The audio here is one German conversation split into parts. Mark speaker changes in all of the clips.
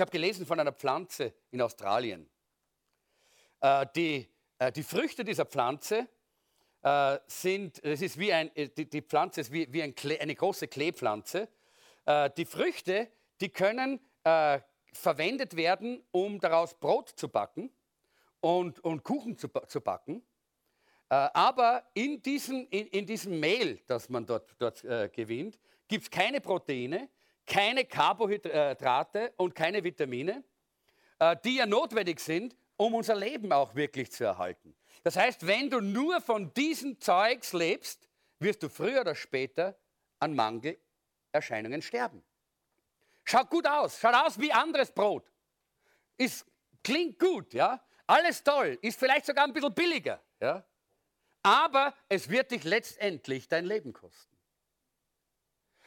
Speaker 1: Ich habe gelesen von einer Pflanze in Australien. Äh, die, äh, die Früchte dieser Pflanze äh, sind, es ist wie ein, die, die Pflanze ist wie, wie ein Klee, eine große Kleepflanze. Die Früchte, die können verwendet werden, um daraus Brot zu backen und, und Kuchen zu, zu backen. Aber in diesem, in, in diesem Mehl, das man dort, dort äh, gewinnt, gibt es keine Proteine, keine Carbohydrate und keine Vitamine, äh, die ja notwendig sind, um unser Leben auch wirklich zu erhalten. Das heißt, wenn du nur von diesem Zeugs lebst, wirst du früher oder später an Mangelerscheinungen sterben. Schaut gut aus, schaut aus wie anderes Brot. Ist, klingt gut, ja? Alles toll, ist vielleicht sogar ein bisschen billiger, ja? Aber es wird dich letztendlich dein Leben kosten.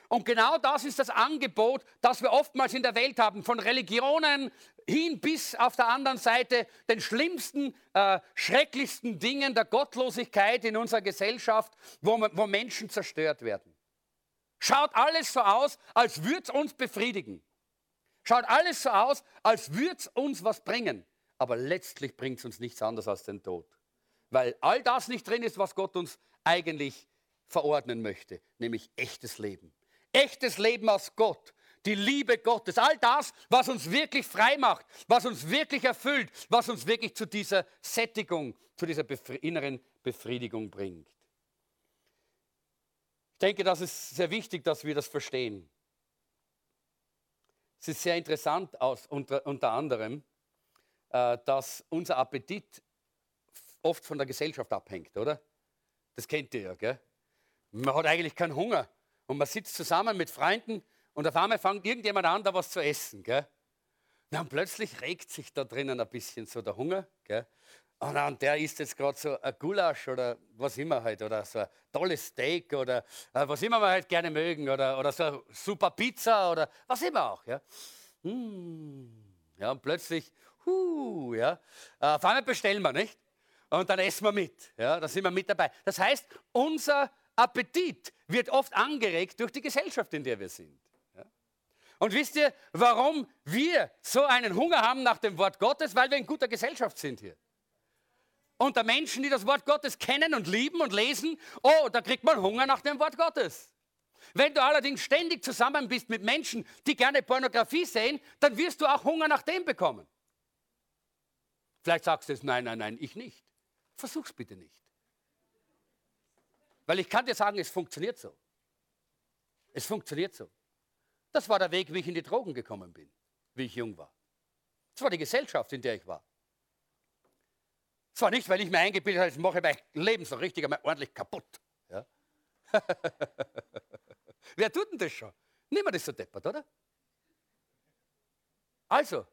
Speaker 1: Und genau das ist das Angebot, das wir oftmals in der Welt haben, von Religionen hin bis auf der anderen Seite den schlimmsten, äh, schrecklichsten Dingen der Gottlosigkeit in unserer Gesellschaft, wo, wo Menschen zerstört werden. Schaut alles so aus, als würde es uns befriedigen. Schaut alles so aus, als würde es uns was bringen. Aber letztlich bringt es uns nichts anderes als den Tod. Weil all das nicht drin ist, was Gott uns eigentlich verordnen möchte, nämlich echtes Leben. Echtes Leben aus Gott, die Liebe Gottes, all das, was uns wirklich frei macht, was uns wirklich erfüllt, was uns wirklich zu dieser Sättigung, zu dieser inneren Befriedigung bringt. Ich denke, das ist sehr wichtig, dass wir das verstehen. Es ist sehr interessant, aus, unter, unter anderem, äh, dass unser Appetit oft von der Gesellschaft abhängt, oder? Das kennt ihr ja, gell? Man hat eigentlich keinen Hunger und man sitzt zusammen mit Freunden und auf einmal fängt irgendjemand an, da was zu essen, gell? Und plötzlich regt sich da drinnen ein bisschen so der Hunger, gell? Und dann, der isst jetzt gerade so ein Gulasch oder was immer halt, oder so ein tolles Steak oder äh, was immer wir halt gerne mögen oder, oder so eine super Pizza oder was immer auch, ja? Mm. Ja, und plötzlich, huh, ja, äh, auf einmal bestellen wir, nicht? Und dann essen wir mit, ja, da sind wir mit dabei. Das heißt, unser Appetit wird oft angeregt durch die Gesellschaft, in der wir sind. Und wisst ihr, warum wir so einen Hunger haben nach dem Wort Gottes? Weil wir in guter Gesellschaft sind hier. Unter Menschen, die das Wort Gottes kennen und lieben und lesen, oh, da kriegt man Hunger nach dem Wort Gottes. Wenn du allerdings ständig zusammen bist mit Menschen, die gerne Pornografie sehen, dann wirst du auch Hunger nach dem bekommen. Vielleicht sagst du es, nein, nein, nein, ich nicht. Versuch's bitte nicht. Weil ich kann dir sagen, es funktioniert so. Es funktioniert so. Das war der Weg, wie ich in die Drogen gekommen bin, wie ich jung war. Das war die Gesellschaft, in der ich war. Es war nicht, weil ich mir eingebildet habe, ich mache mein Leben so richtig einmal ordentlich kaputt. Ja? Wer tut denn das schon? Niemand ist so deppert, oder? Also,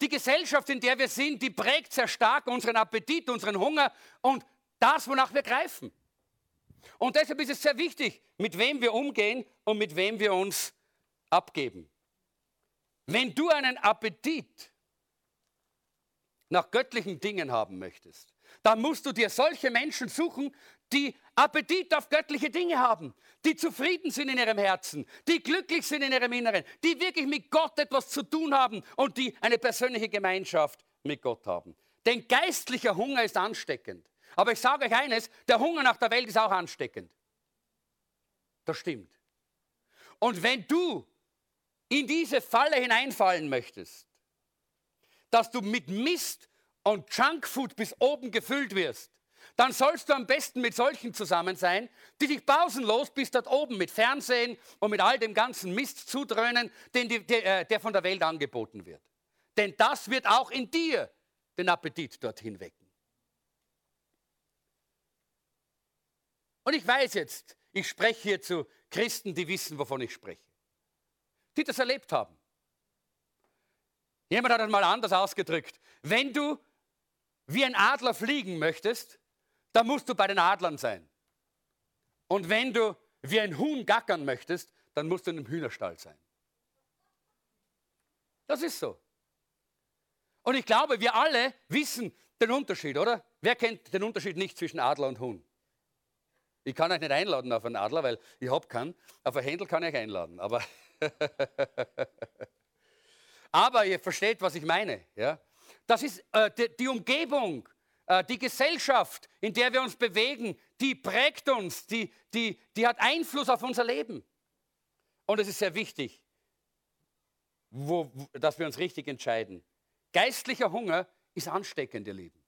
Speaker 1: die Gesellschaft, in der wir sind, die prägt sehr stark unseren Appetit, unseren Hunger und das, wonach wir greifen. Und deshalb ist es sehr wichtig, mit wem wir umgehen und mit wem wir uns abgeben. Wenn du einen Appetit nach göttlichen Dingen haben möchtest, dann musst du dir solche Menschen suchen, die Appetit auf göttliche Dinge haben, die zufrieden sind in ihrem Herzen, die glücklich sind in ihrem Inneren, die wirklich mit Gott etwas zu tun haben und die eine persönliche Gemeinschaft mit Gott haben. Denn geistlicher Hunger ist ansteckend. Aber ich sage euch eines, der Hunger nach der Welt ist auch ansteckend. Das stimmt. Und wenn du in diese Falle hineinfallen möchtest, dass du mit Mist und Junkfood bis oben gefüllt wirst, dann sollst du am besten mit solchen zusammen sein, die dich pausenlos bis dort oben mit Fernsehen und mit all dem ganzen Mist zudröhnen, den die, der, äh, der von der Welt angeboten wird. Denn das wird auch in dir den Appetit dorthin wecken. Und ich weiß jetzt, ich spreche hier zu Christen, die wissen, wovon ich spreche, die das erlebt haben. Jemand hat das mal anders ausgedrückt. Wenn du wie ein Adler fliegen möchtest, dann musst du bei den Adlern sein. Und wenn du wie ein Huhn gackern möchtest, dann musst du in einem Hühnerstall sein. Das ist so. Und ich glaube, wir alle wissen den Unterschied, oder? Wer kennt den Unterschied nicht zwischen Adler und Huhn? Ich kann euch nicht einladen auf einen Adler, weil ich habe keinen. Auf ein Händel kann ich euch einladen. Aber, aber ihr versteht, was ich meine. Ja? Das ist äh, die, die, Umgebung, äh, die Gesellschaft, in der wir uns bewegen, die prägt uns, die, die, die hat Einfluss auf unser Leben. Und es ist sehr wichtig, wo, dass wir uns richtig entscheiden. Geistlicher Hunger ist ansteckend, ihr Lieben.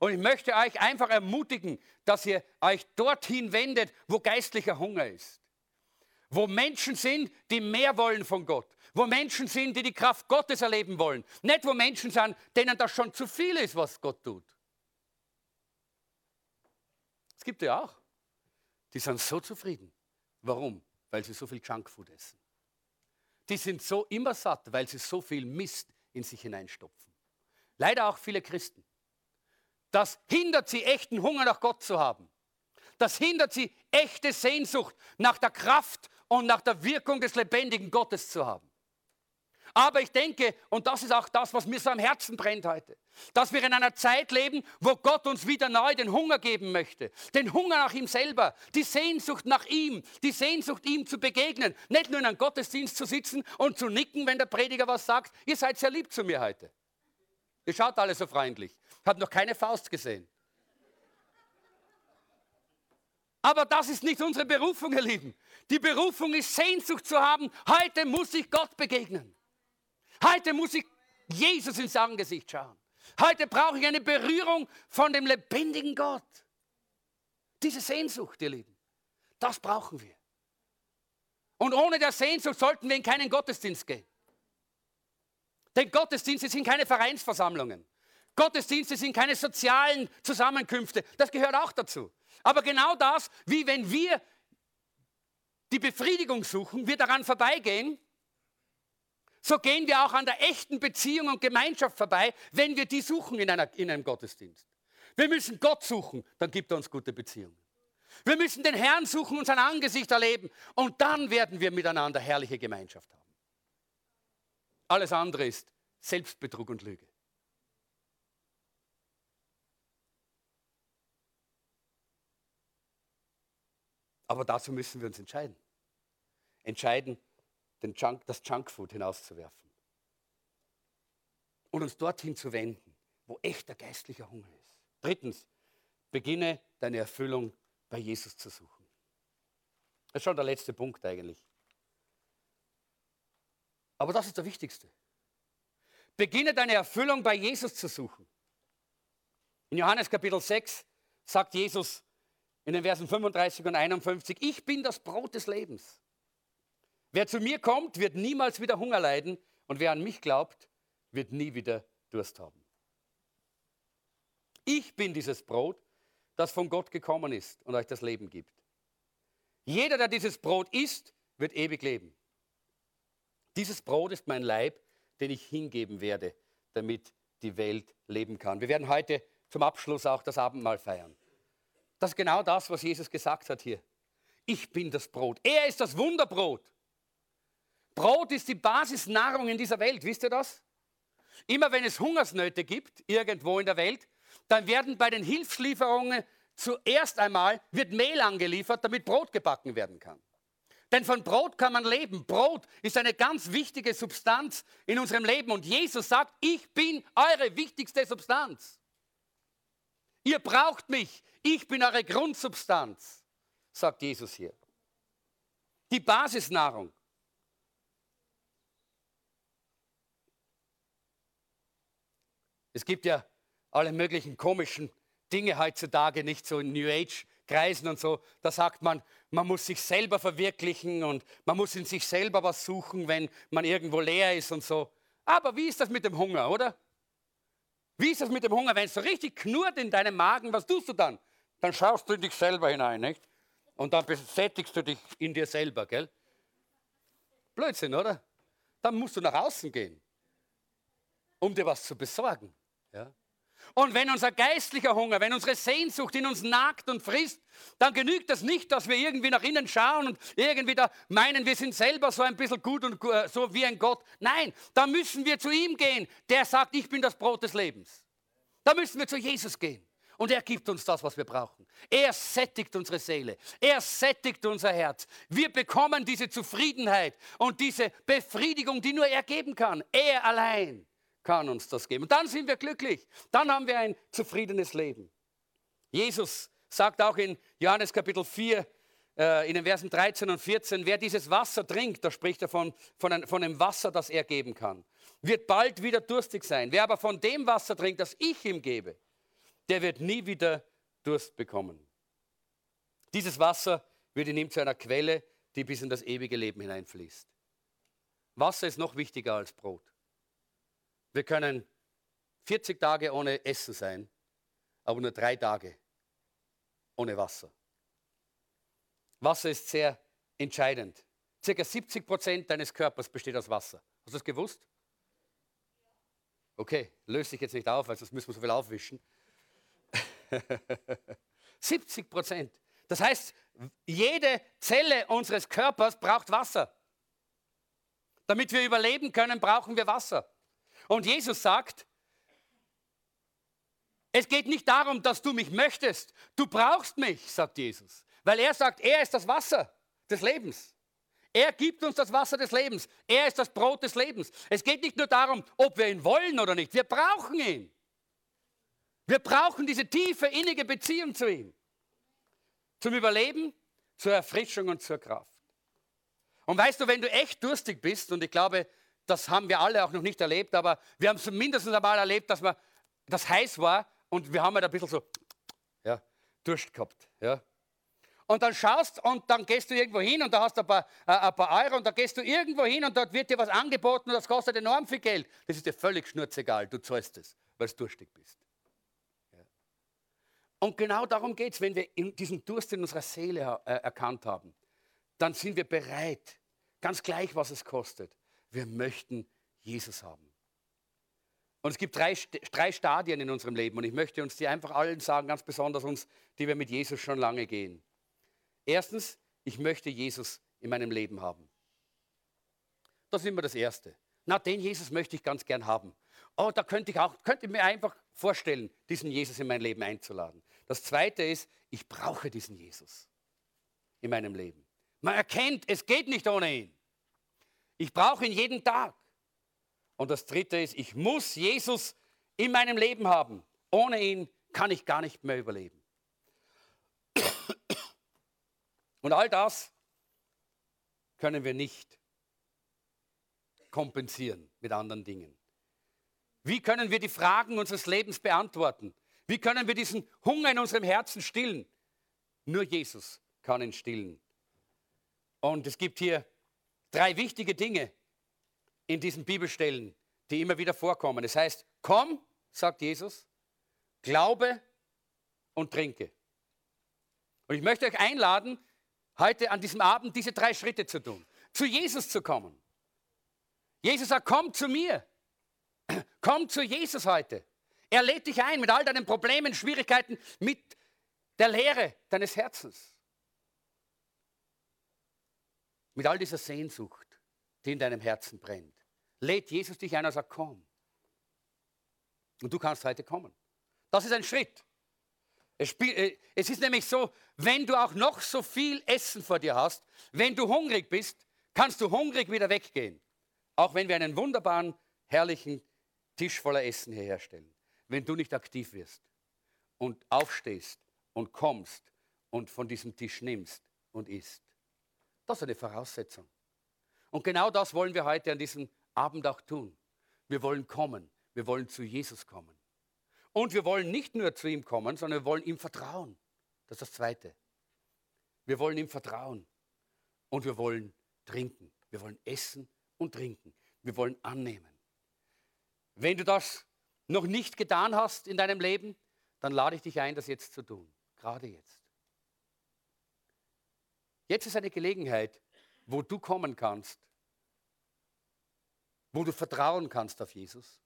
Speaker 1: Und ich möchte euch einfach ermutigen, dass ihr euch dorthin wendet, wo geistlicher Hunger ist. Wo Menschen sind, die mehr wollen von Gott. Wo Menschen sind, die die Kraft Gottes erleben wollen. Nicht wo Menschen sind, denen das schon zu viel ist, was Gott tut. Es gibt ja auch. Die sind so zufrieden. Warum? Weil sie so viel Junkfood essen. Die sind so immer satt, weil sie so viel Mist in sich hineinstopfen. Leider auch viele Christen. Das hindert sie, echten Hunger nach Gott zu haben. Das hindert sie, echte Sehnsucht nach der Kraft und nach der Wirkung des lebendigen Gottes zu haben. Aber ich denke, und das ist auch das, was mir so am Herzen brennt heute, dass wir in einer Zeit leben, wo Gott uns wieder neu den Hunger geben möchte. Den Hunger nach ihm selber, die Sehnsucht nach ihm, die Sehnsucht ihm zu begegnen. Nicht nur in einem Gottesdienst zu sitzen und zu nicken, wenn der Prediger was sagt. Ihr seid sehr lieb zu mir heute. Ihr schaut alle so freundlich. Habe noch keine Faust gesehen. Aber das ist nicht unsere Berufung, ihr Lieben. Die Berufung ist Sehnsucht zu haben. Heute muss ich Gott begegnen. Heute muss ich Jesus ins Angesicht schauen. Heute brauche ich eine Berührung von dem lebendigen Gott. Diese Sehnsucht, ihr Lieben, das brauchen wir. Und ohne der Sehnsucht sollten wir in keinen Gottesdienst gehen. Denn Gottesdienste sind keine Vereinsversammlungen. Gottesdienste sind keine sozialen Zusammenkünfte. Das gehört auch dazu. Aber genau das, wie wenn wir die Befriedigung suchen, wir daran vorbeigehen, so gehen wir auch an der echten Beziehung und Gemeinschaft vorbei, wenn wir die suchen in, einer, in einem Gottesdienst. Wir müssen Gott suchen, dann gibt er uns gute Beziehungen. Wir müssen den Herrn suchen und sein Angesicht erleben und dann werden wir miteinander herrliche Gemeinschaft haben. Alles andere ist Selbstbetrug und Lüge. Aber dazu müssen wir uns entscheiden. Entscheiden, den Junk, das Junkfood hinauszuwerfen. Und uns dorthin zu wenden, wo echter geistlicher Hunger ist. Drittens, beginne deine Erfüllung bei Jesus zu suchen. Das ist schon der letzte Punkt eigentlich. Aber das ist der wichtigste. Beginne deine Erfüllung bei Jesus zu suchen. In Johannes Kapitel 6 sagt Jesus in den Versen 35 und 51, ich bin das Brot des Lebens. Wer zu mir kommt, wird niemals wieder Hunger leiden und wer an mich glaubt, wird nie wieder Durst haben. Ich bin dieses Brot, das von Gott gekommen ist und euch das Leben gibt. Jeder, der dieses Brot isst, wird ewig leben. Dieses Brot ist mein Leib, den ich hingeben werde, damit die Welt leben kann. Wir werden heute zum Abschluss auch das Abendmahl feiern. Das ist genau das, was Jesus gesagt hat hier. Ich bin das Brot. Er ist das Wunderbrot. Brot ist die Basisnahrung in dieser Welt, wisst ihr das? Immer wenn es Hungersnöte gibt, irgendwo in der Welt, dann werden bei den Hilfslieferungen zuerst einmal wird Mehl angeliefert, damit Brot gebacken werden kann. Denn von Brot kann man leben. Brot ist eine ganz wichtige Substanz in unserem Leben. Und Jesus sagt, ich bin eure wichtigste Substanz. Ihr braucht mich. Ich bin eure Grundsubstanz, sagt Jesus hier. Die Basisnahrung. Es gibt ja alle möglichen komischen Dinge heutzutage, nicht so in New Age Kreisen und so, da sagt man, man muss sich selber verwirklichen und man muss in sich selber was suchen, wenn man irgendwo leer ist und so. Aber wie ist das mit dem Hunger, oder? Wie ist das mit dem Hunger? Wenn es so richtig knurrt in deinem Magen, was tust du dann? Dann schaust du in dich selber hinein, nicht? Und dann besättigst du dich in dir selber, gell? Blödsinn, oder? Dann musst du nach außen gehen. um dir was zu besorgen. Ja? Und wenn unser geistlicher Hunger, wenn unsere Sehnsucht in uns nagt und frisst, dann genügt das nicht, dass wir irgendwie nach innen schauen und irgendwie da meinen, wir sind selber so ein bisschen gut und äh, so wie ein Gott. Nein, da müssen wir zu ihm gehen, der sagt, ich bin das Brot des Lebens. Da müssen wir zu Jesus gehen. Und er gibt uns das, was wir brauchen. Er sättigt unsere Seele. Er sättigt unser Herz. Wir bekommen diese Zufriedenheit und diese Befriedigung, die nur er geben kann. Er allein kann uns das geben. Und dann sind wir glücklich. Dann haben wir ein zufriedenes Leben. Jesus sagt auch in Johannes Kapitel 4, äh, in den Versen 13 und 14, wer dieses Wasser trinkt, da spricht er von, von, ein, von dem Wasser, das er geben kann, wird bald wieder durstig sein. Wer aber von dem Wasser trinkt, das ich ihm gebe, der wird nie wieder Durst bekommen. Dieses Wasser wird in ihm zu einer Quelle, die bis in das ewige Leben hineinfließt. Wasser ist noch wichtiger als Brot. Wir können 40 Tage ohne Essen sein, aber nur drei Tage ohne Wasser. Wasser ist sehr entscheidend. Circa 70 Prozent deines Körpers besteht aus Wasser. Hast du das gewusst? Okay, löst sich jetzt nicht auf, weil sonst müssen wir so viel aufwischen. 70 Prozent. Das heißt, jede Zelle unseres Körpers braucht Wasser. Damit wir überleben können, brauchen wir Wasser. Und Jesus sagt, es geht nicht darum, dass du mich möchtest. Du brauchst mich, sagt Jesus. Weil er sagt, er ist das Wasser des Lebens. Er gibt uns das Wasser des Lebens. Er ist das Brot des Lebens. Es geht nicht nur darum, ob wir ihn wollen oder nicht. Wir brauchen ihn. Wir brauchen diese tiefe, innige Beziehung zu ihm. Zum Überleben, zur Erfrischung und zur Kraft. Und weißt du, wenn du echt durstig bist, und ich glaube, das haben wir alle auch noch nicht erlebt, aber wir haben es mindestens einmal erlebt, dass man, das heiß war und wir haben halt ein bisschen so ja, Durst gehabt. Ja. Und dann schaust und dann gehst du irgendwo hin und da hast du ein paar, äh, ein paar Euro und da gehst du irgendwo hin und dort wird dir was angeboten und das kostet enorm viel Geld. Das ist dir völlig schnurzegal, du zahlst es, weil du durstig bist. Ja. Und genau darum geht es, wenn wir diesen Durst in unserer Seele äh, erkannt haben, dann sind wir bereit, ganz gleich, was es kostet, wir möchten Jesus haben. Und es gibt drei, drei Stadien in unserem Leben und ich möchte uns die einfach allen sagen, ganz besonders uns, die wir mit Jesus schon lange gehen. Erstens, ich möchte Jesus in meinem Leben haben. Das ist immer das Erste. Na, den Jesus möchte ich ganz gern haben. Oh, da könnte ich auch, könnte ich mir einfach vorstellen, diesen Jesus in mein Leben einzuladen. Das Zweite ist, ich brauche diesen Jesus in meinem Leben. Man erkennt, es geht nicht ohne ihn. Ich brauche ihn jeden Tag. Und das Dritte ist, ich muss Jesus in meinem Leben haben. Ohne ihn kann ich gar nicht mehr überleben. Und all das können wir nicht kompensieren mit anderen Dingen. Wie können wir die Fragen unseres Lebens beantworten? Wie können wir diesen Hunger in unserem Herzen stillen? Nur Jesus kann ihn stillen. Und es gibt hier drei wichtige Dinge in diesen Bibelstellen, die immer wieder vorkommen. Es heißt, komm, sagt Jesus, glaube und trinke. Und ich möchte euch einladen, heute an diesem Abend diese drei Schritte zu tun. Zu Jesus zu kommen. Jesus sagt, komm zu mir. Komm zu Jesus heute. Er lädt dich ein mit all deinen Problemen, Schwierigkeiten, mit der Lehre deines Herzens mit all dieser Sehnsucht, die in deinem Herzen brennt, lädt Jesus dich ein und sagt, komm. Und du kannst heute kommen. Das ist ein Schritt. Es, äh, es ist nämlich so, wenn du auch noch so viel Essen vor dir hast, wenn du hungrig bist, kannst du hungrig wieder weggehen. Auch wenn wir einen wunderbaren, herrlichen Tisch voller Essen herstellen. Wenn du nicht aktiv wirst und aufstehst und kommst und von diesem Tisch nimmst und isst. Das ist eine Voraussetzung. Und genau das wollen wir heute an diesem Abend auch tun. Wir wollen kommen. Wir wollen zu Jesus kommen. Und wir wollen nicht nur zu ihm kommen, sondern wir wollen ihm vertrauen. Das ist das Zweite. Wir wollen ihm vertrauen. Und wir wollen trinken. Wir wollen essen und trinken. Wir wollen annehmen. Wenn du das noch nicht getan hast in deinem Leben, dann lade ich dich ein, das jetzt zu tun. Gerade jetzt. Jetzt ist eine Gelegenheit, wo du kommen kannst, wo du vertrauen kannst auf Jesus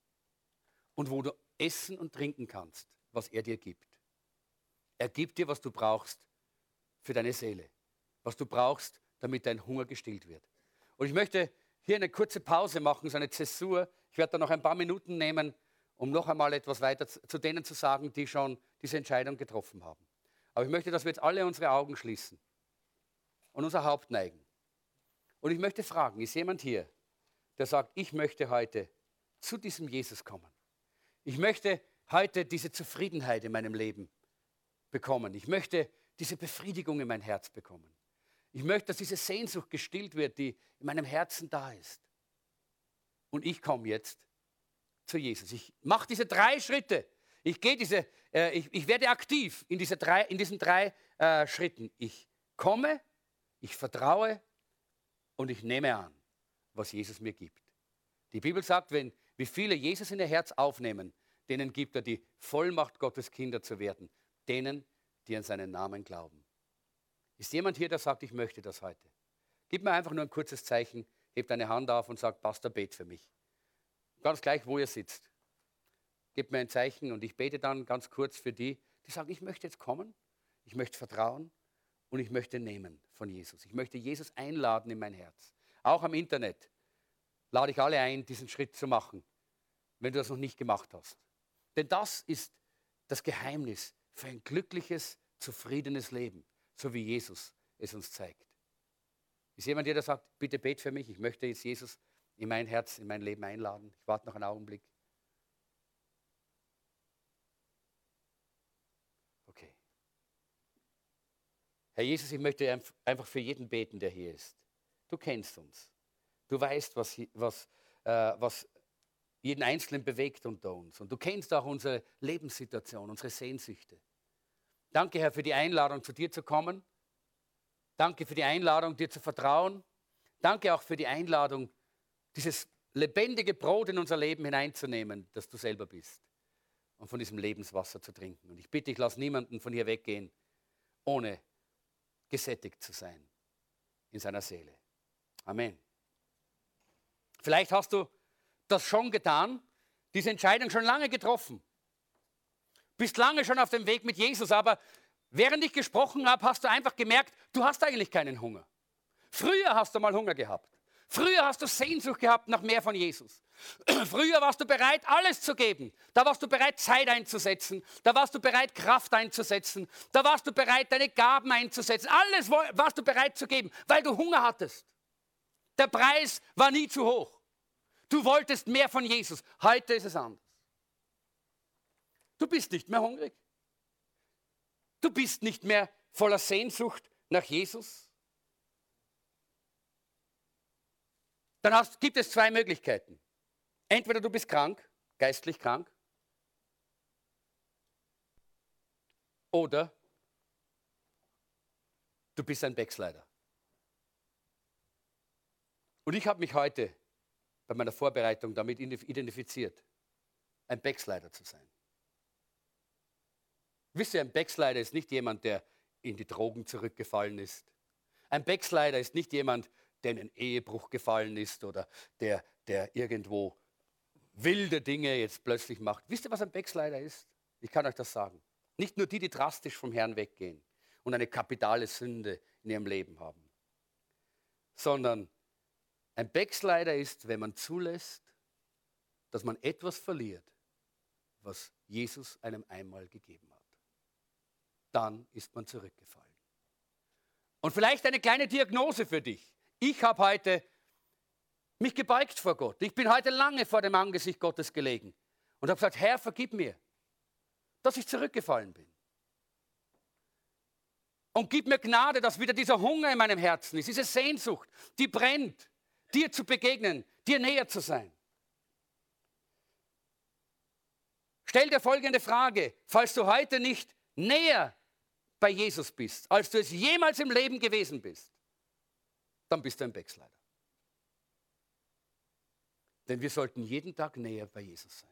Speaker 1: und wo du essen und trinken kannst, was er dir gibt. Er gibt dir, was du brauchst für deine Seele, was du brauchst, damit dein Hunger gestillt wird. Und ich möchte hier eine kurze Pause machen, so eine Zäsur. Ich werde da noch ein paar Minuten nehmen, um noch einmal etwas weiter zu denen zu sagen, die schon diese Entscheidung getroffen haben. Aber ich möchte, dass wir jetzt alle unsere Augen schließen und unser Haupt neigen. Und ich möchte fragen, ist jemand hier, der sagt, ich möchte heute zu diesem Jesus kommen? Ich möchte heute diese Zufriedenheit in meinem Leben bekommen. Ich möchte diese Befriedigung in mein Herz bekommen. Ich möchte, dass diese Sehnsucht gestillt wird, die in meinem Herzen da ist. Und ich komme jetzt zu Jesus. Ich mache diese drei Schritte. Ich gehe diese, äh, ich, ich, werde aktiv in, diese drei, in diesen drei äh, Schritten. Ich komme, ich vertraue und ich nehme an, was Jesus mir gibt. Die Bibel sagt, wenn wie viele Jesus in ihr Herz aufnehmen, denen gibt er die Vollmacht Gottes Kinder zu werden, denen, die an seinen Namen glauben. Ist jemand hier, der sagt, ich möchte das heute? Gib mir einfach nur ein kurzes Zeichen, heb deine Hand auf und sag, Pastor, bet für mich. Ganz gleich, wo ihr sitzt. Gebt mir ein Zeichen und ich bete dann ganz kurz für die, die sagen, ich möchte jetzt kommen, ich möchte vertrauen und ich möchte nehmen von Jesus. Ich möchte Jesus einladen in mein Herz. Auch am Internet lade ich alle ein, diesen Schritt zu machen, wenn du das noch nicht gemacht hast. Denn das ist das Geheimnis für ein glückliches, zufriedenes Leben, so wie Jesus es uns zeigt. Ist jemand hier, der sagt, bitte bet für mich, ich möchte jetzt Jesus in mein Herz, in mein Leben einladen. Ich warte noch einen Augenblick. Okay. Herr Jesus, ich möchte einfach für jeden beten, der hier ist. Du kennst uns. Du weißt, was, was, äh, was jeden Einzelnen bewegt unter uns. Und du kennst auch unsere Lebenssituation, unsere Sehnsüchte. Danke, Herr, für die Einladung, zu dir zu kommen. Danke für die Einladung, dir zu vertrauen. Danke auch für die Einladung, dieses lebendige Brot in unser Leben hineinzunehmen, das du selber bist. Und von diesem Lebenswasser zu trinken. Und ich bitte, ich lasse niemanden von hier weggehen, ohne gesättigt zu sein in seiner Seele. Amen. Vielleicht hast du das schon getan, diese Entscheidung schon lange getroffen. Bist lange schon auf dem Weg mit Jesus, aber während ich gesprochen habe, hast du einfach gemerkt, du hast eigentlich keinen Hunger. Früher hast du mal Hunger gehabt. Früher hast du Sehnsucht gehabt nach mehr von Jesus. Früher warst du bereit, alles zu geben. Da warst du bereit, Zeit einzusetzen. Da warst du bereit, Kraft einzusetzen. Da warst du bereit, deine Gaben einzusetzen. Alles warst du bereit zu geben, weil du Hunger hattest. Der Preis war nie zu hoch. Du wolltest mehr von Jesus. Heute ist es anders. Du bist nicht mehr hungrig. Du bist nicht mehr voller Sehnsucht nach Jesus. Dann hast, gibt es zwei Möglichkeiten. Entweder du bist krank, geistlich krank, oder du bist ein Backslider. Und ich habe mich heute bei meiner Vorbereitung damit identifiziert, ein Backslider zu sein. Wisst ihr, ein Backslider ist nicht jemand, der in die Drogen zurückgefallen ist. Ein Backslider ist nicht jemand, der in einen Ehebruch gefallen ist oder der, der irgendwo wilde Dinge jetzt plötzlich macht. Wisst ihr, was ein Backslider ist? Ich kann euch das sagen. Nicht nur die, die drastisch vom Herrn weggehen und eine kapitale Sünde in ihrem Leben haben, sondern ein Backslider ist, wenn man zulässt, dass man etwas verliert, was Jesus einem einmal gegeben hat. Dann ist man zurückgefallen. Und vielleicht eine kleine Diagnose für dich. Ich habe heute mich gebeugt vor Gott. Ich bin heute lange vor dem Angesicht Gottes gelegen und habe gesagt, Herr, vergib mir, dass ich zurückgefallen bin. Und gib mir Gnade, dass wieder dieser Hunger in meinem Herzen ist, diese Sehnsucht, die brennt dir zu begegnen, dir näher zu sein. Stell dir folgende Frage, falls du heute nicht näher bei Jesus bist, als du es jemals im Leben gewesen bist, dann bist du ein Backslider. Denn wir sollten jeden Tag näher bei Jesus sein.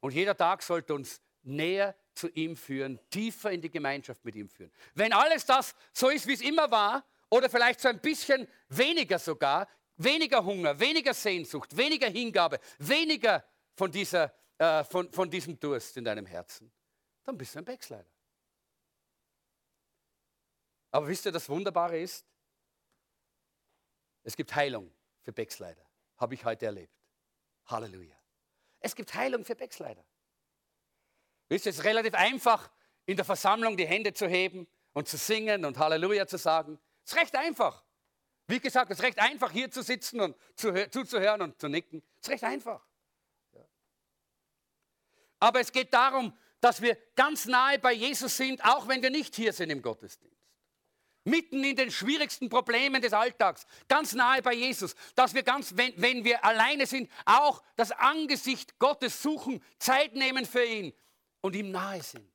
Speaker 1: Und jeder Tag sollte uns näher zu ihm führen, tiefer in die Gemeinschaft mit ihm führen. Wenn alles das so ist, wie es immer war, oder vielleicht so ein bisschen weniger sogar, weniger Hunger, weniger Sehnsucht, weniger Hingabe, weniger von dieser äh, von, von diesem Durst in deinem Herzen, dann bist du ein Backslider. Aber wisst ihr, das Wunderbare ist, es gibt Heilung für Backslider. Habe ich heute erlebt. Halleluja. Es gibt Heilung für Backslider. Wisst ihr, es ist relativ einfach, in der Versammlung die Hände zu heben und zu singen und Halleluja zu sagen. Es ist recht einfach. Wie gesagt, es ist recht einfach, hier zu sitzen und zu, zuzuhören und zu nicken. Es ist recht einfach. Aber es geht darum, dass wir ganz nahe bei Jesus sind, auch wenn wir nicht hier sind im Gottesdienst. Mitten in den schwierigsten Problemen des Alltags, ganz nahe bei Jesus, dass wir ganz, wenn, wenn wir alleine sind, auch das Angesicht Gottes suchen, Zeit nehmen für ihn und ihm nahe sind.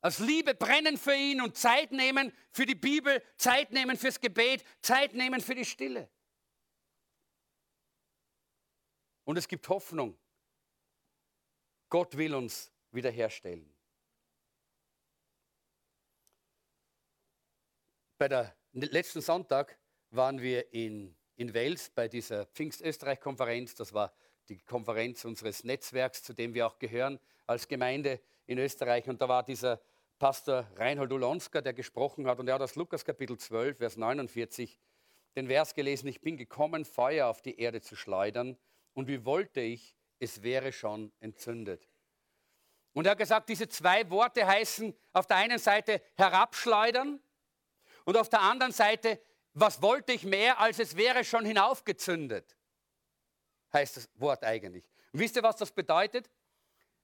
Speaker 1: Aus Liebe brennen für ihn und Zeit nehmen für die Bibel, Zeit nehmen fürs Gebet, Zeit nehmen für die Stille. Und es gibt Hoffnung. Gott will uns wiederherstellen. Bei der letzten Sonntag waren wir in, in Wels bei dieser Pfingstösterreich-Konferenz. Das war die Konferenz unseres Netzwerks, zu dem wir auch gehören als Gemeinde in Österreich. Und da war dieser Pastor Reinhold Ulonska, der gesprochen hat. Und er hat aus Lukas Kapitel 12, Vers 49 den Vers gelesen, ich bin gekommen, Feuer auf die Erde zu schleudern. Und wie wollte ich, es wäre schon entzündet. Und er hat gesagt, diese zwei Worte heißen auf der einen Seite herabschleudern und auf der anderen Seite, was wollte ich mehr, als es wäre schon hinaufgezündet, heißt das Wort eigentlich. Und wisst ihr, was das bedeutet?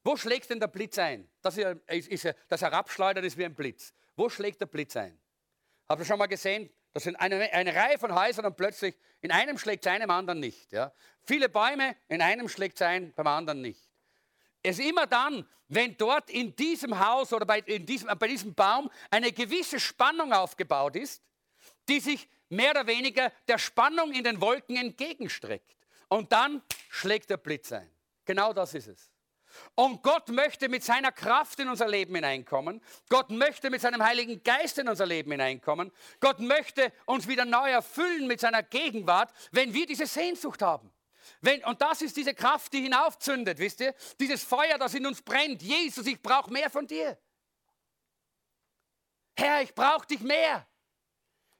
Speaker 1: Wo schlägt denn der Blitz ein? Das, ist, ist, das Herabschleudern ist wie ein Blitz. Wo schlägt der Blitz ein? Habt ihr schon mal gesehen? Das sind eine, eine Reihe von Häusern und plötzlich in einem schlägt es ein, im anderen nicht. Ja? Viele Bäume, in einem schlägt es ein, beim anderen nicht. Es ist immer dann, wenn dort in diesem Haus oder bei, diesem, bei diesem Baum eine gewisse Spannung aufgebaut ist, die sich mehr oder weniger der Spannung in den Wolken entgegenstreckt. Und dann schlägt der Blitz ein. Genau das ist es. Und Gott möchte mit seiner Kraft in unser Leben hineinkommen. Gott möchte mit seinem Heiligen Geist in unser Leben hineinkommen. Gott möchte uns wieder neu erfüllen mit seiner Gegenwart, wenn wir diese Sehnsucht haben. Wenn, und das ist diese Kraft, die hinaufzündet, wisst ihr? Dieses Feuer, das in uns brennt. Jesus, ich brauche mehr von dir. Herr, ich brauche dich mehr.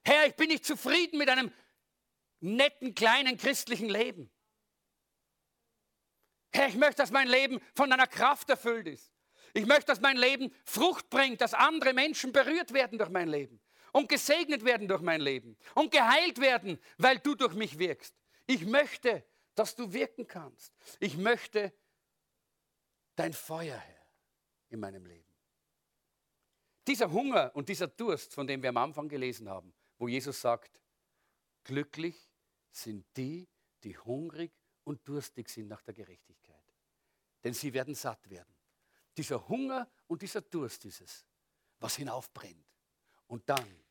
Speaker 1: Herr, ich bin nicht zufrieden mit einem netten, kleinen christlichen Leben. Herr, ich möchte, dass mein Leben von deiner Kraft erfüllt ist. Ich möchte, dass mein Leben Frucht bringt, dass andere Menschen berührt werden durch mein Leben und gesegnet werden durch mein Leben und geheilt werden, weil du durch mich wirkst. Ich möchte, dass du wirken kannst. Ich möchte dein Feuer, Herr, in meinem Leben. Dieser Hunger und dieser Durst, von dem wir am Anfang gelesen haben, wo Jesus sagt, glücklich sind die, die hungrig und durstig sind nach der Gerechtigkeit. Denn sie werden satt werden. Dieser Hunger und dieser Durst ist es, was hinaufbrennt. Und dann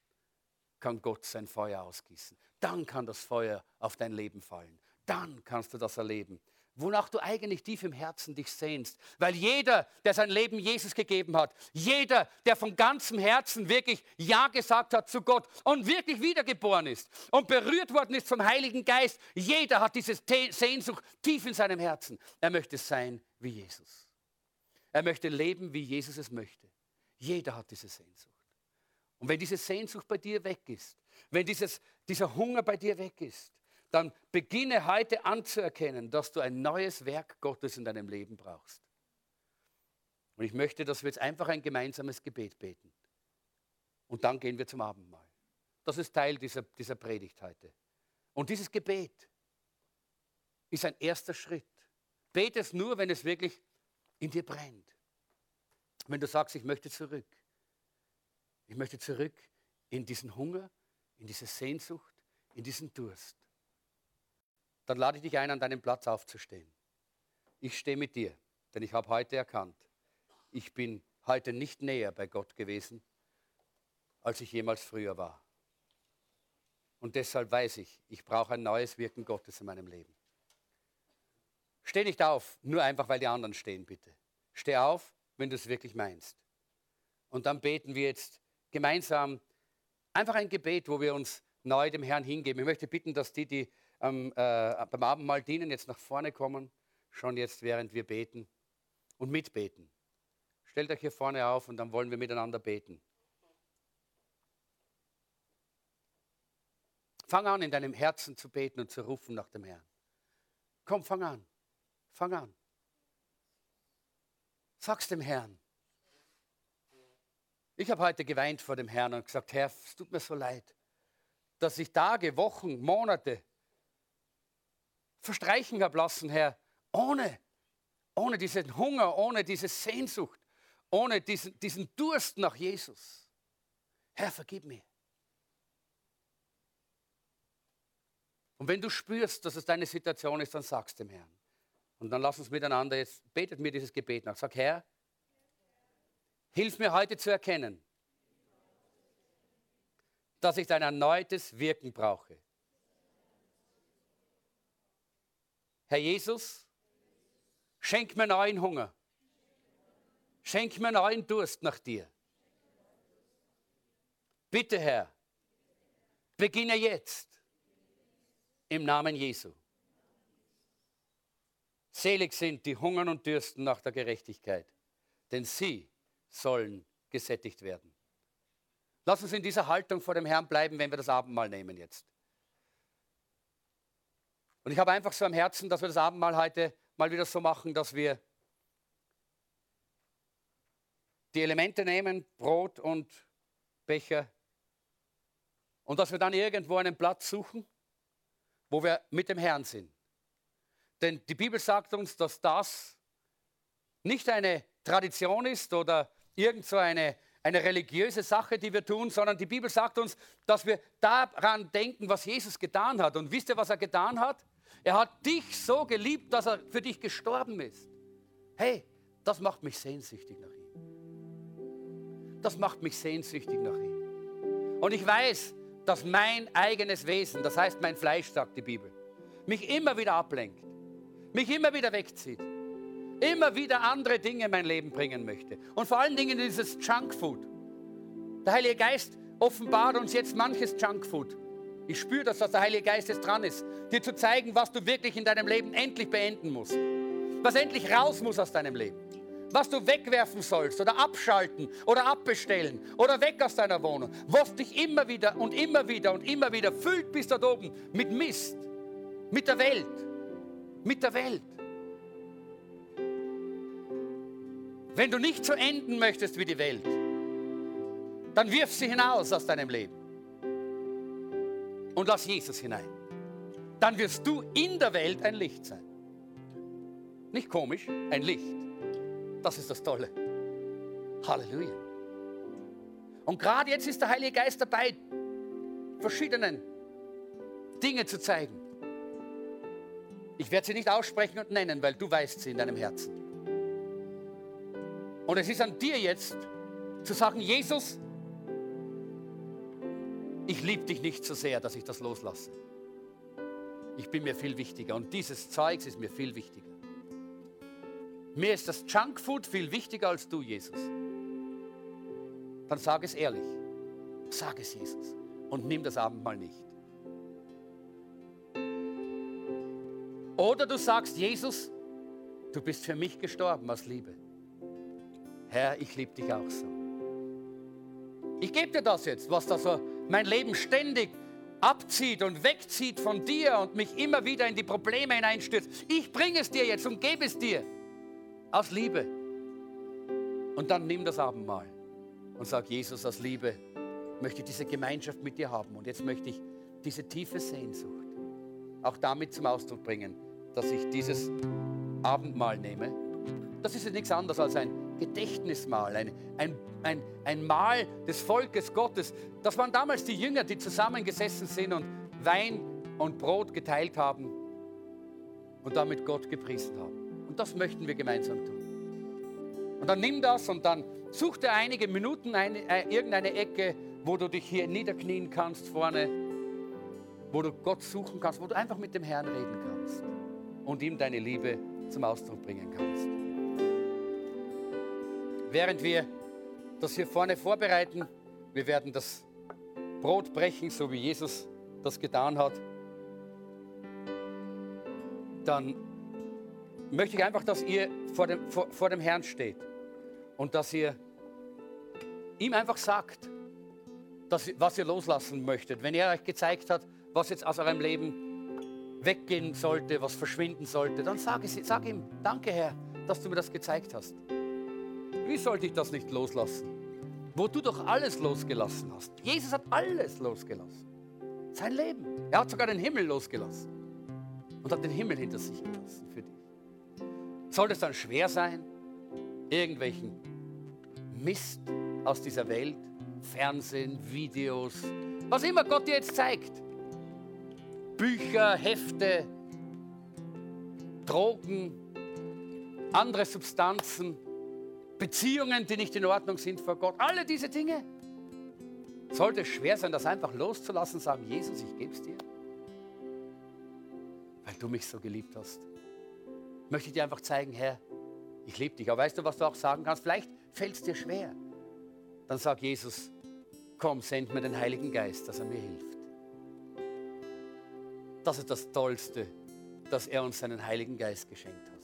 Speaker 1: kann Gott sein Feuer ausgießen. Dann kann das Feuer auf dein Leben fallen. Dann kannst du das erleben wonach du eigentlich tief im Herzen dich sehnst. Weil jeder, der sein Leben Jesus gegeben hat, jeder, der von ganzem Herzen wirklich Ja gesagt hat zu Gott und wirklich wiedergeboren ist und berührt worden ist vom Heiligen Geist, jeder hat diese Sehnsucht tief in seinem Herzen. Er möchte sein wie Jesus. Er möchte leben, wie Jesus es möchte. Jeder hat diese Sehnsucht. Und wenn diese Sehnsucht bei dir weg ist, wenn dieses, dieser Hunger bei dir weg ist, dann beginne heute anzuerkennen, dass du ein neues Werk Gottes in deinem Leben brauchst. Und ich möchte, dass wir jetzt einfach ein gemeinsames Gebet beten. Und dann gehen wir zum Abendmahl. Das ist Teil dieser, dieser Predigt heute. Und dieses Gebet ist ein erster Schritt. Bete es nur, wenn es wirklich in dir brennt. Wenn du sagst, ich möchte zurück. Ich möchte zurück in diesen Hunger, in diese Sehnsucht, in diesen Durst dann lade ich dich ein, an deinem Platz aufzustehen. Ich stehe mit dir, denn ich habe heute erkannt, ich bin heute nicht näher bei Gott gewesen, als ich jemals früher war. Und deshalb weiß ich, ich brauche ein neues Wirken Gottes in meinem Leben. Steh nicht auf, nur einfach, weil die anderen stehen, bitte. Steh auf, wenn du es wirklich meinst. Und dann beten wir jetzt gemeinsam einfach ein Gebet, wo wir uns neu dem Herrn hingeben. Ich möchte bitten, dass die, die ähm, äh, beim Abendmahl dienen, jetzt nach vorne kommen. schon jetzt, während wir beten und mitbeten. Stellt euch hier vorne auf und dann wollen wir miteinander beten. Fang an, in deinem Herzen zu beten und zu rufen nach dem Herrn. Komm, fang an. Fang an. Sag's dem Herrn. Ich habe heute geweint vor dem Herrn und gesagt, Herr, es tut mir so leid, dass ich Tage, Wochen, Monate verstreichen habe lassen, Herr, ohne, ohne diesen Hunger, ohne diese Sehnsucht, ohne diesen, diesen Durst nach Jesus. Herr, vergib mir. Und wenn du spürst, dass es deine Situation ist, dann sagst dem Herrn. Und dann lass uns miteinander jetzt, betet mir dieses Gebet nach. Sag, Herr, hilf mir heute zu erkennen, dass ich dein erneutes Wirken brauche. Herr Jesus, schenk mir neuen Hunger. Schenk mir neuen Durst nach dir. Bitte, Herr, beginne jetzt im Namen Jesu. Selig sind die hungern und dürsten nach der Gerechtigkeit, denn sie sollen gesättigt werden. Lass uns in dieser Haltung vor dem Herrn bleiben, wenn wir das Abendmahl nehmen jetzt. Und ich habe einfach so am Herzen, dass wir das Abendmahl heute mal wieder so machen, dass wir die Elemente nehmen, Brot und Becher, und dass wir dann irgendwo einen Platz suchen, wo wir mit dem Herrn sind. Denn die Bibel sagt uns, dass das nicht eine Tradition ist oder irgend so eine, eine religiöse Sache, die wir tun, sondern die Bibel sagt uns, dass wir daran denken, was Jesus getan hat. Und wisst ihr, was er getan hat? Er hat dich so geliebt, dass er für dich gestorben ist. Hey, das macht mich sehnsüchtig nach ihm. Das macht mich sehnsüchtig nach ihm. Und ich weiß, dass mein eigenes Wesen, das heißt mein Fleisch, sagt die Bibel, mich immer wieder ablenkt, mich immer wieder wegzieht, immer wieder andere Dinge in mein Leben bringen möchte. Und vor allen Dingen dieses Junkfood. Der Heilige Geist offenbart uns jetzt manches Junkfood. Ich spüre, dass das der Heilige Geist jetzt dran ist, dir zu zeigen, was du wirklich in deinem Leben endlich beenden musst. Was endlich raus muss aus deinem Leben was du wegwerfen sollst oder abschalten oder abbestellen oder weg aus deiner Wohnung, was dich immer wieder und immer wieder und immer wieder füllt bis dort oben mit Mist, mit der Welt, mit der Welt. Wenn du nicht so enden möchtest wie die Welt, dann wirf sie hinaus aus deinem Leben und lass Jesus hinein. Dann wirst du in der Welt ein Licht sein. Nicht komisch, ein Licht. Das ist das Tolle. Halleluja. Und gerade jetzt ist der Heilige Geist dabei, verschiedenen Dinge zu zeigen. Ich werde sie nicht aussprechen und nennen, weil du weißt sie in deinem Herzen. Und es ist an dir jetzt zu sagen, Jesus, ich liebe dich nicht so sehr, dass ich das loslasse. Ich bin mir viel wichtiger und dieses Zeugs ist mir viel wichtiger. Mir ist das Junkfood viel wichtiger als du, Jesus. Dann sag es ehrlich. Sag es, Jesus. Und nimm das Abendmahl nicht. Oder du sagst, Jesus, du bist für mich gestorben aus Liebe. Herr, ich liebe dich auch so. Ich gebe dir das jetzt, was da so mein Leben ständig abzieht und wegzieht von dir und mich immer wieder in die Probleme hineinstürzt. Ich bringe es dir jetzt und gebe es dir. Aus Liebe. Und dann nimm das Abendmahl und sag, Jesus, aus Liebe möchte ich diese Gemeinschaft mit dir haben. Und jetzt möchte ich diese tiefe Sehnsucht auch damit zum Ausdruck bringen, dass ich dieses Abendmahl nehme. Das ist ja nichts anderes als ein Gedächtnismahl, ein, ein, ein, ein Mahl des Volkes Gottes. Das waren damals die Jünger, die zusammengesessen sind und Wein und Brot geteilt haben und damit Gott gepriesen haben. Und das möchten wir gemeinsam tun. Und dann nimm das und dann such dir einige Minuten eine, äh, irgendeine Ecke, wo du dich hier niederknien kannst vorne, wo du Gott suchen kannst, wo du einfach mit dem Herrn reden kannst und ihm deine Liebe zum Ausdruck bringen kannst. Während wir das hier vorne vorbereiten, wir werden das Brot brechen, so wie Jesus das getan hat, dann möchte ich einfach, dass ihr vor dem, vor, vor dem Herrn steht und dass ihr ihm einfach sagt, dass, was ihr loslassen möchtet. Wenn er euch gezeigt hat, was jetzt aus eurem Leben weggehen sollte, was verschwinden sollte, dann sag, es, sag ihm, danke Herr, dass du mir das gezeigt hast. Wie sollte ich das nicht loslassen? Wo du doch alles losgelassen hast. Jesus hat alles losgelassen. Sein Leben. Er hat sogar den Himmel losgelassen und hat den Himmel hinter sich gelassen für dich. Soll es dann schwer sein, irgendwelchen Mist aus dieser Welt, Fernsehen, Videos, was immer Gott dir jetzt zeigt, Bücher, Hefte, Drogen, andere Substanzen, Beziehungen, die nicht in Ordnung sind vor Gott, alle diese Dinge. Sollte es schwer sein, das einfach loszulassen sagen, Jesus, ich gebe es dir, weil du mich so geliebt hast. Möchte ich dir einfach zeigen, Herr, ich liebe dich. Aber weißt du, was du auch sagen kannst? Vielleicht fällt es dir schwer. Dann sag Jesus, komm, send mir den Heiligen Geist, dass er mir hilft. Das ist das Tollste, dass er uns seinen Heiligen Geist geschenkt hat.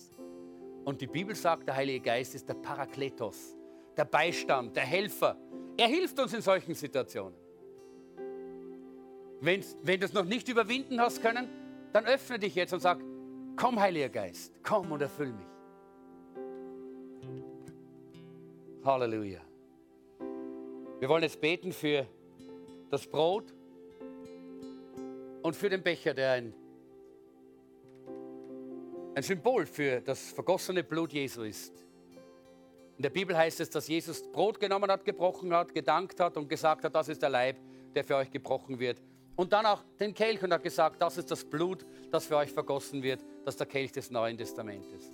Speaker 1: Und die Bibel sagt, der Heilige Geist ist der Parakletos, der Beistand, der Helfer. Er hilft uns in solchen Situationen. Wenn, wenn du es noch nicht überwinden hast können, dann öffne dich jetzt und sag, komm Heiliger Geist, komm und erfüll mich. Halleluja. Wir wollen jetzt beten für das Brot und für den Becher, der ein, ein Symbol für das vergossene Blut Jesu ist. In der Bibel heißt es, dass Jesus Brot genommen hat, gebrochen hat, gedankt hat und gesagt hat, das ist der Leib, der für euch gebrochen wird. Und dann auch den Kelch und hat gesagt, das ist das Blut, das für euch vergossen wird, das ist der Kelch des Neuen Testamentes.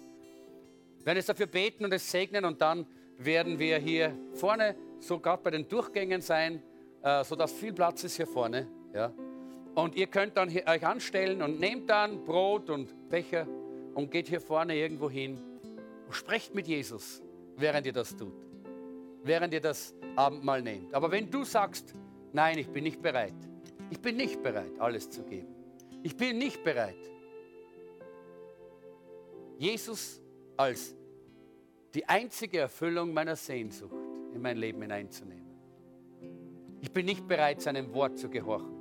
Speaker 1: Wir werden jetzt dafür beten und es segnen und dann werden wir hier vorne, so gerade bei den Durchgängen sein, äh, sodass viel Platz ist hier vorne. Ja. Und ihr könnt dann euch anstellen und nehmt dann Brot und Becher und geht hier vorne irgendwo hin und sprecht mit Jesus, während ihr das tut, während ihr das Abendmahl nehmt. Aber wenn du sagst, nein, ich bin nicht bereit, ich bin nicht bereit, alles zu geben. Ich bin nicht bereit, Jesus als die einzige Erfüllung meiner Sehnsucht in mein Leben hineinzunehmen. Ich bin nicht bereit, seinem Wort zu gehorchen.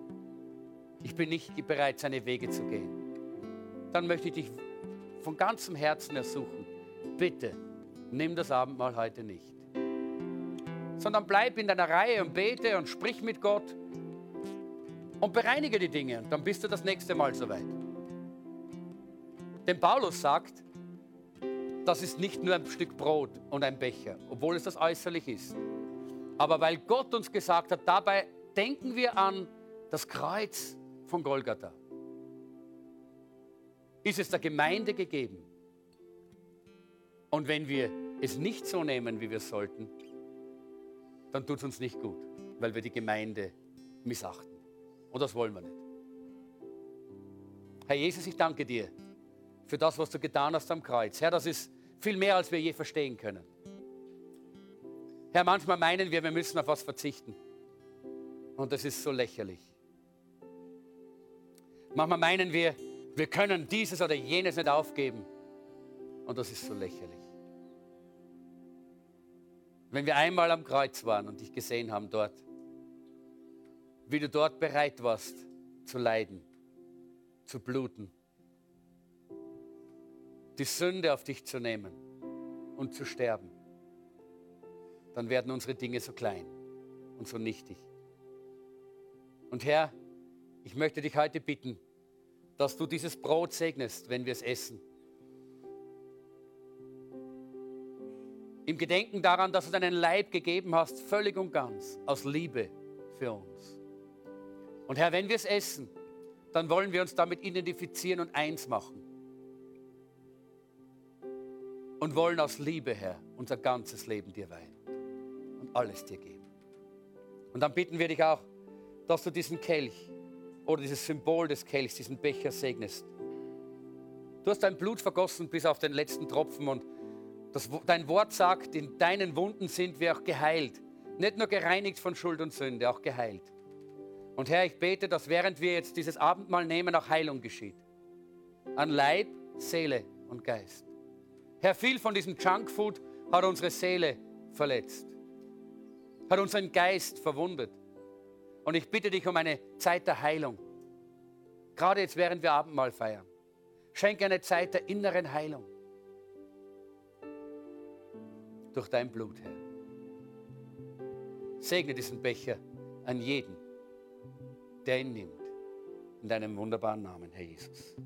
Speaker 1: Ich bin nicht bereit, seine Wege zu gehen. Dann möchte ich dich von ganzem Herzen ersuchen. Bitte, nimm das Abendmahl heute nicht. Sondern bleib in deiner Reihe und bete und sprich mit Gott und bereinige die Dinge. Und dann bist du das nächste Mal soweit. Denn Paulus sagt, das ist nicht nur ein Stück Brot und ein Becher, obwohl es das äußerlich ist. Aber weil Gott uns gesagt hat, dabei denken wir an das Kreuz von Golgatha. Ist es der Gemeinde gegeben. Und wenn wir es nicht so nehmen, wie wir sollten, dann tut es uns nicht gut, weil wir die Gemeinde missachten. Und das wollen wir nicht. Herr Jesus, ich danke dir für das, was du getan hast am Kreuz. Herr, das ist viel mehr, als wir je verstehen können. Herr, manchmal meinen wir, wir müssen auf was verzichten. Und das ist so lächerlich. Manchmal meinen wir, wir können dieses oder jenes nicht aufgeben. Und das ist so lächerlich. Wenn wir einmal am Kreuz waren und dich gesehen haben dort, wie du dort bereit warst zu leiden, zu bluten, die Sünde auf dich zu nehmen und zu sterben, dann werden unsere Dinge so klein und so nichtig. Und Herr, ich möchte dich heute bitten, dass du dieses Brot segnest, wenn wir es essen. Im Gedenken daran, dass du deinen Leib gegeben hast, völlig und ganz, aus Liebe für uns. Und Herr, wenn wir es essen, dann wollen wir uns damit identifizieren und eins machen. Und wollen aus Liebe, Herr, unser ganzes Leben dir weihen und alles dir geben. Und dann bitten wir dich auch, dass du diesen Kelch oder dieses Symbol des Kelchs, diesen Becher segnest. Du hast dein Blut vergossen bis auf den letzten Tropfen und das, dein Wort sagt, in deinen Wunden sind wir auch geheilt. Nicht nur gereinigt von Schuld und Sünde, auch geheilt. Und Herr, ich bete, dass während wir jetzt dieses Abendmahl nehmen, auch Heilung geschieht. An Leib, Seele und Geist. Herr, viel von diesem Junkfood hat unsere Seele verletzt, hat unseren Geist verwundet. Und ich bitte dich um eine Zeit der Heilung. Gerade jetzt, während wir Abendmahl feiern. Schenke eine Zeit der inneren Heilung. Durch dein Blut, Herr. Segne diesen Becher an jeden, der ihn nimmt. In deinem wunderbaren Namen, Herr Jesus.